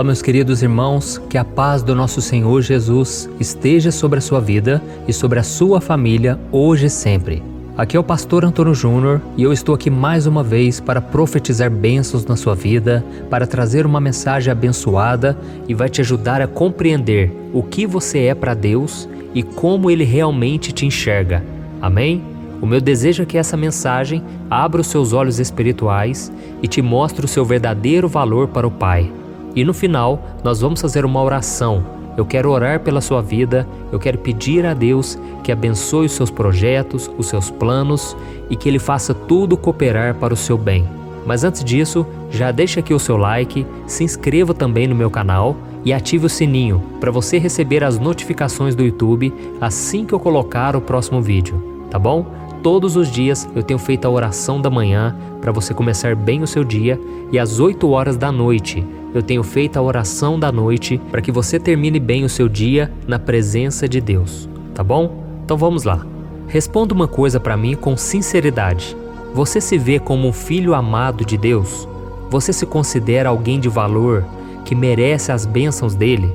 Olá, meus queridos irmãos, que a paz do nosso Senhor Jesus esteja sobre a sua vida e sobre a sua família hoje e sempre. Aqui é o pastor Antônio Júnior e eu estou aqui mais uma vez para profetizar bênçãos na sua vida, para trazer uma mensagem abençoada e vai te ajudar a compreender o que você é para Deus e como ele realmente te enxerga. Amém? O meu desejo é que essa mensagem abra os seus olhos espirituais e te mostre o seu verdadeiro valor para o Pai. E no final, nós vamos fazer uma oração. Eu quero orar pela sua vida, eu quero pedir a Deus que abençoe os seus projetos, os seus planos e que Ele faça tudo cooperar para o seu bem. Mas antes disso, já deixa aqui o seu like, se inscreva também no meu canal e ative o sininho para você receber as notificações do YouTube assim que eu colocar o próximo vídeo, tá bom? Todos os dias eu tenho feito a oração da manhã para você começar bem o seu dia e às 8 horas da noite eu tenho feito a oração da noite para que você termine bem o seu dia na presença de Deus, tá bom? Então vamos lá. Responda uma coisa para mim com sinceridade. Você se vê como um filho amado de Deus? Você se considera alguém de valor que merece as bênçãos dele?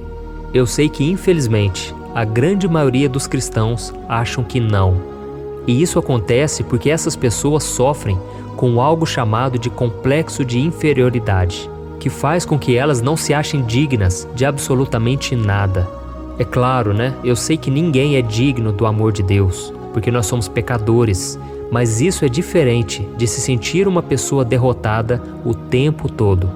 Eu sei que, infelizmente, a grande maioria dos cristãos acham que não. E isso acontece porque essas pessoas sofrem com algo chamado de complexo de inferioridade, que faz com que elas não se achem dignas de absolutamente nada. É claro, né? Eu sei que ninguém é digno do amor de Deus, porque nós somos pecadores, mas isso é diferente de se sentir uma pessoa derrotada o tempo todo.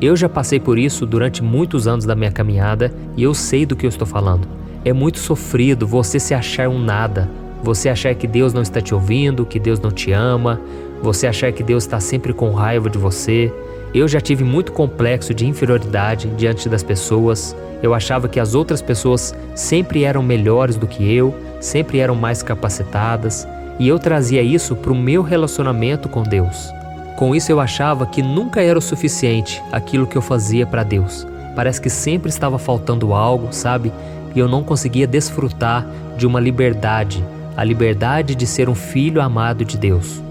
Eu já passei por isso durante muitos anos da minha caminhada e eu sei do que eu estou falando. É muito sofrido você se achar um nada, você achar que Deus não está te ouvindo, que Deus não te ama, você achar que Deus está sempre com raiva de você. Eu já tive muito complexo de inferioridade diante das pessoas. Eu achava que as outras pessoas sempre eram melhores do que eu, sempre eram mais capacitadas, e eu trazia isso para o meu relacionamento com Deus. Com isso eu achava que nunca era o suficiente aquilo que eu fazia para Deus. Parece que sempre estava faltando algo, sabe? E eu não conseguia desfrutar de uma liberdade, a liberdade de ser um filho amado de Deus.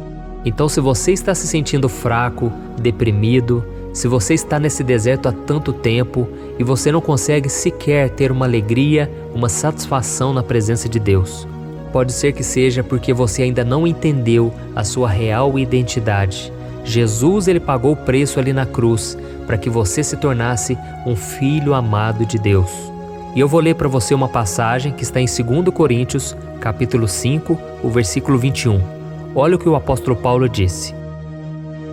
Então, se você está se sentindo fraco, deprimido, se você está nesse deserto há tanto tempo e você não consegue sequer ter uma alegria, uma satisfação na presença de Deus, pode ser que seja porque você ainda não entendeu a sua real identidade Jesus ele pagou o preço ali na cruz para que você se tornasse um filho amado de Deus. E eu vou ler para você uma passagem que está em 2 Coríntios, capítulo 5, o versículo 21. Olha o que o apóstolo Paulo disse: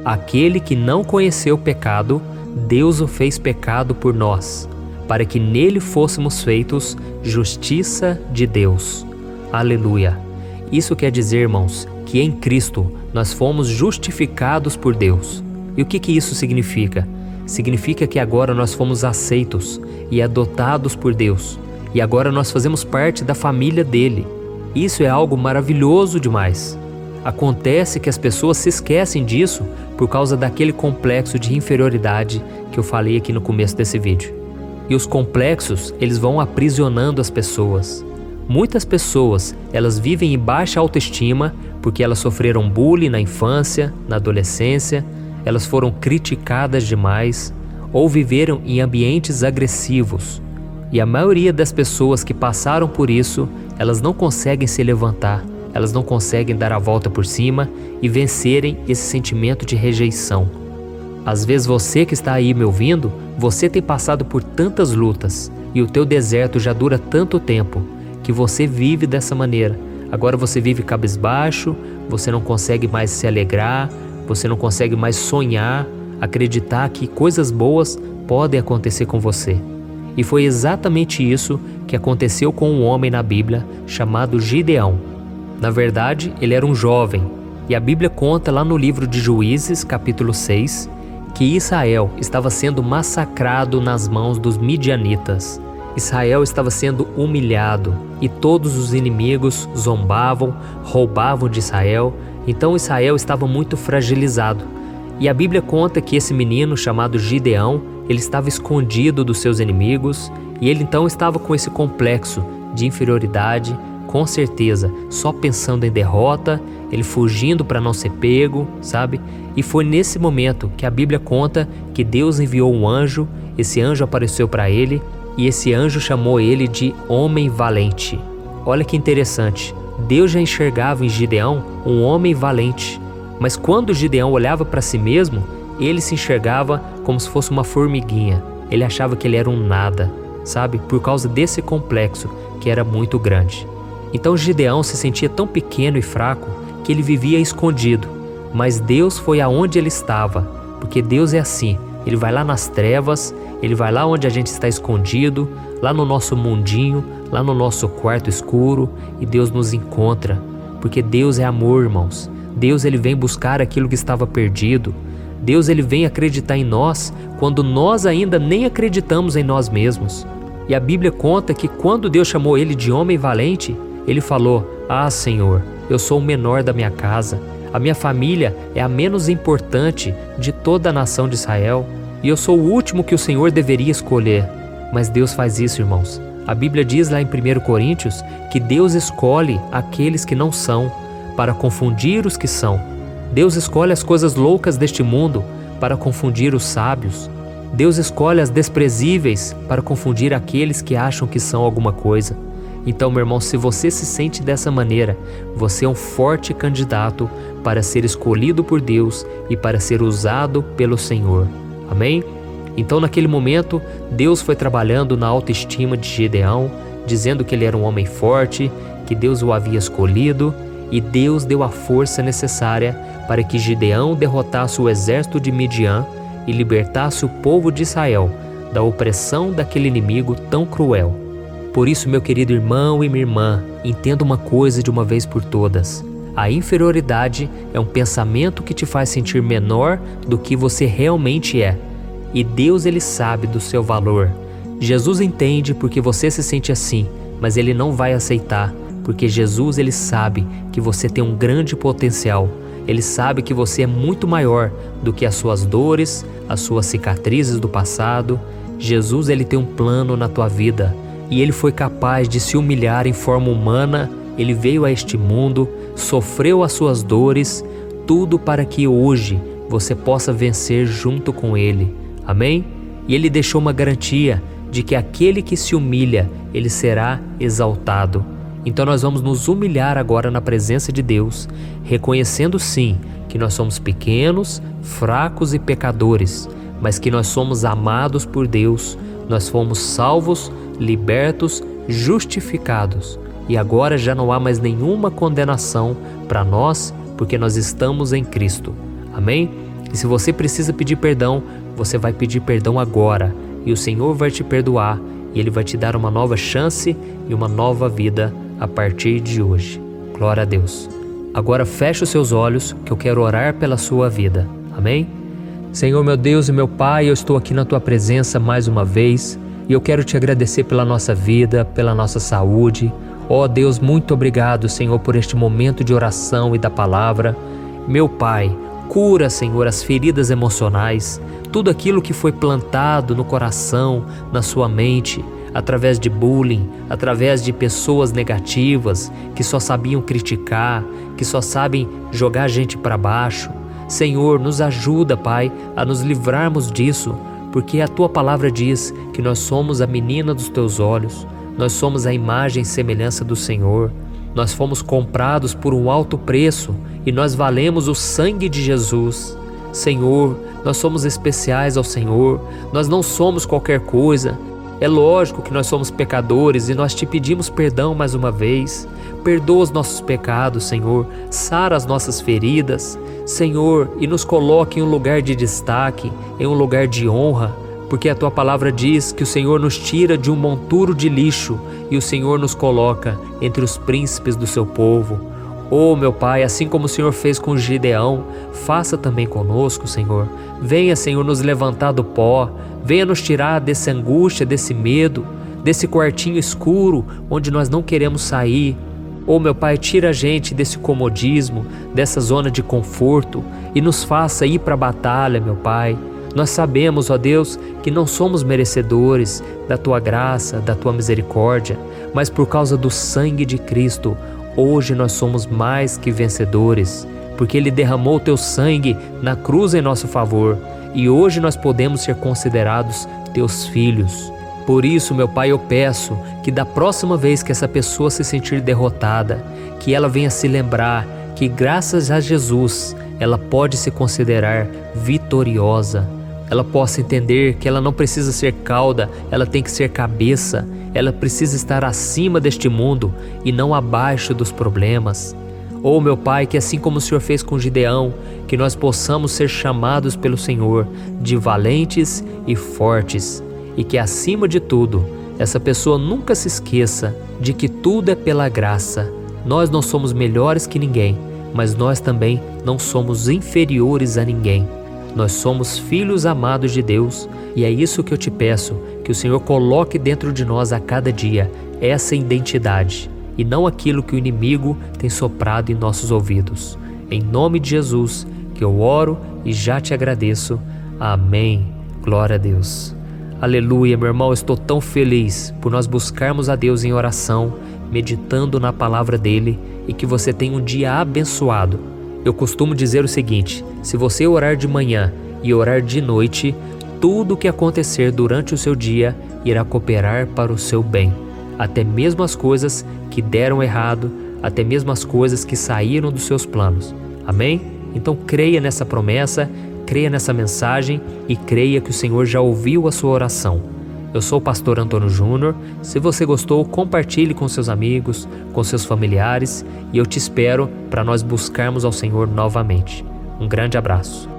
Aquele que não conheceu pecado, Deus o fez pecado por nós, para que nele fôssemos feitos justiça de Deus. Aleluia. Isso quer dizer, irmãos, que em Cristo nós fomos justificados por Deus. E o que, que isso significa? Significa que agora nós fomos aceitos e adotados por Deus, e agora nós fazemos parte da família dele. Isso é algo maravilhoso demais. Acontece que as pessoas se esquecem disso por causa daquele complexo de inferioridade que eu falei aqui no começo desse vídeo. E os complexos, eles vão aprisionando as pessoas. Muitas pessoas, elas vivem em baixa autoestima porque elas sofreram bullying na infância, na adolescência, elas foram criticadas demais ou viveram em ambientes agressivos. E a maioria das pessoas que passaram por isso, elas não conseguem se levantar, elas não conseguem dar a volta por cima e vencerem esse sentimento de rejeição. Às vezes você que está aí me ouvindo, você tem passado por tantas lutas e o teu deserto já dura tanto tempo que você vive dessa maneira. Agora você vive cabisbaixo, você não consegue mais se alegrar, você não consegue mais sonhar, acreditar que coisas boas podem acontecer com você. E foi exatamente isso que aconteceu com um homem na Bíblia chamado Gideão. Na verdade, ele era um jovem, e a Bíblia conta lá no livro de Juízes, capítulo 6, que Israel estava sendo massacrado nas mãos dos midianitas. Israel estava sendo humilhado e todos os inimigos zombavam, roubavam de Israel, então Israel estava muito fragilizado. E a Bíblia conta que esse menino chamado Gideão, ele estava escondido dos seus inimigos e ele então estava com esse complexo de inferioridade, com certeza, só pensando em derrota, ele fugindo para não ser pego, sabe? E foi nesse momento que a Bíblia conta que Deus enviou um anjo esse anjo apareceu para ele e esse anjo chamou ele de homem valente. Olha que interessante. Deus já enxergava em Gideão um homem valente, mas quando Gideão olhava para si mesmo, ele se enxergava como se fosse uma formiguinha. Ele achava que ele era um nada, sabe? Por causa desse complexo que era muito grande. Então Gideão se sentia tão pequeno e fraco que ele vivia escondido. Mas Deus foi aonde ele estava, porque Deus é assim. Ele vai lá nas trevas, ele vai lá onde a gente está escondido, lá no nosso mundinho, lá no nosso quarto escuro, e Deus nos encontra, porque Deus é amor, irmãos. Deus ele vem buscar aquilo que estava perdido. Deus ele vem acreditar em nós quando nós ainda nem acreditamos em nós mesmos. E a Bíblia conta que quando Deus chamou ele de homem valente, ele falou: Ah, Senhor, eu sou o menor da minha casa. A minha família é a menos importante de toda a nação de Israel e eu sou o último que o Senhor deveria escolher. Mas Deus faz isso, irmãos. A Bíblia diz lá em 1 Coríntios que Deus escolhe aqueles que não são para confundir os que são. Deus escolhe as coisas loucas deste mundo para confundir os sábios. Deus escolhe as desprezíveis para confundir aqueles que acham que são alguma coisa. Então, meu irmão, se você se sente dessa maneira, você é um forte candidato para ser escolhido por Deus e para ser usado pelo Senhor. Amém? Então, naquele momento, Deus foi trabalhando na autoestima de Gedeão, dizendo que ele era um homem forte, que Deus o havia escolhido, e Deus deu a força necessária para que Gideão derrotasse o exército de Midian e libertasse o povo de Israel da opressão daquele inimigo tão cruel. Por isso, meu querido irmão e minha irmã, entenda uma coisa de uma vez por todas. A inferioridade é um pensamento que te faz sentir menor do que você realmente é. E Deus ele sabe do seu valor. Jesus entende porque você se sente assim, mas ele não vai aceitar, porque Jesus ele sabe que você tem um grande potencial. Ele sabe que você é muito maior do que as suas dores, as suas cicatrizes do passado. Jesus ele tem um plano na tua vida e ele foi capaz de se humilhar em forma humana, ele veio a este mundo, sofreu as suas dores, tudo para que hoje você possa vencer junto com ele. Amém? E ele deixou uma garantia de que aquele que se humilha, ele será exaltado. Então nós vamos nos humilhar agora na presença de Deus, reconhecendo sim que nós somos pequenos, fracos e pecadores, mas que nós somos amados por Deus, nós fomos salvos libertos, justificados. E agora já não há mais nenhuma condenação para nós, porque nós estamos em Cristo. Amém? E se você precisa pedir perdão, você vai pedir perdão agora, e o Senhor vai te perdoar, e Ele vai te dar uma nova chance e uma nova vida a partir de hoje. Glória a Deus. Agora feche os seus olhos, que eu quero orar pela sua vida. Amém? Senhor meu Deus e meu Pai, eu estou aqui na tua presença mais uma vez e eu quero te agradecer pela nossa vida, pela nossa saúde. Ó oh Deus, muito obrigado, Senhor, por este momento de oração e da palavra. Meu Pai, cura, Senhor, as feridas emocionais, tudo aquilo que foi plantado no coração, na sua mente, através de bullying, através de pessoas negativas que só sabiam criticar, que só sabem jogar a gente para baixo. Senhor, nos ajuda, Pai, a nos livrarmos disso porque a tua palavra diz que nós somos a menina dos teus olhos, nós somos a imagem e semelhança do Senhor. Nós fomos comprados por um alto preço e nós valemos o sangue de Jesus. Senhor, nós somos especiais ao Senhor, nós não somos qualquer coisa. É lógico que nós somos pecadores e nós te pedimos perdão mais uma vez. Perdoa os nossos pecados, Senhor, sara as nossas feridas, Senhor, e nos coloque em um lugar de destaque, em um lugar de honra, porque a tua palavra diz que o Senhor nos tira de um monturo de lixo e o Senhor nos coloca entre os príncipes do seu povo. Oh, meu Pai, assim como o Senhor fez com Gideão, faça também conosco, Senhor. Venha, Senhor, nos levantar do pó, venha nos tirar dessa angústia, desse medo, desse quartinho escuro onde nós não queremos sair, Oh, meu Pai, tira a gente desse comodismo, dessa zona de conforto e nos faça ir para a batalha, meu Pai. Nós sabemos, ó Deus, que não somos merecedores da tua graça, da tua misericórdia, mas por causa do sangue de Cristo, hoje nós somos mais que vencedores. porque Ele derramou o teu sangue na cruz em nosso favor e hoje nós podemos ser considerados teus filhos. Por isso, meu Pai, eu peço que da próxima vez que essa pessoa se sentir derrotada, que ela venha se lembrar que graças a Jesus ela pode se considerar vitoriosa. Ela possa entender que ela não precisa ser cauda, ela tem que ser cabeça. Ela precisa estar acima deste mundo e não abaixo dos problemas. Oh, meu Pai, que assim como o Senhor fez com Gideão, que nós possamos ser chamados pelo Senhor de valentes e fortes, e que acima de tudo, essa pessoa nunca se esqueça de que tudo é pela graça. Nós não somos melhores que ninguém, mas nós também não somos inferiores a ninguém. Nós somos filhos amados de Deus e é isso que eu te peço: que o Senhor coloque dentro de nós a cada dia essa identidade e não aquilo que o inimigo tem soprado em nossos ouvidos. Em nome de Jesus, que eu oro e já te agradeço. Amém. Glória a Deus. Aleluia, meu irmão, estou tão feliz por nós buscarmos a Deus em oração, meditando na palavra dele e que você tenha um dia abençoado. Eu costumo dizer o seguinte: se você orar de manhã e orar de noite, tudo o que acontecer durante o seu dia irá cooperar para o seu bem até mesmo as coisas que deram errado, até mesmo as coisas que saíram dos seus planos. Amém? Então creia nessa promessa, creia nessa mensagem e creia que o Senhor já ouviu a sua oração. Eu sou o pastor Antônio Júnior. Se você gostou, compartilhe com seus amigos, com seus familiares e eu te espero para nós buscarmos ao Senhor novamente. Um grande abraço.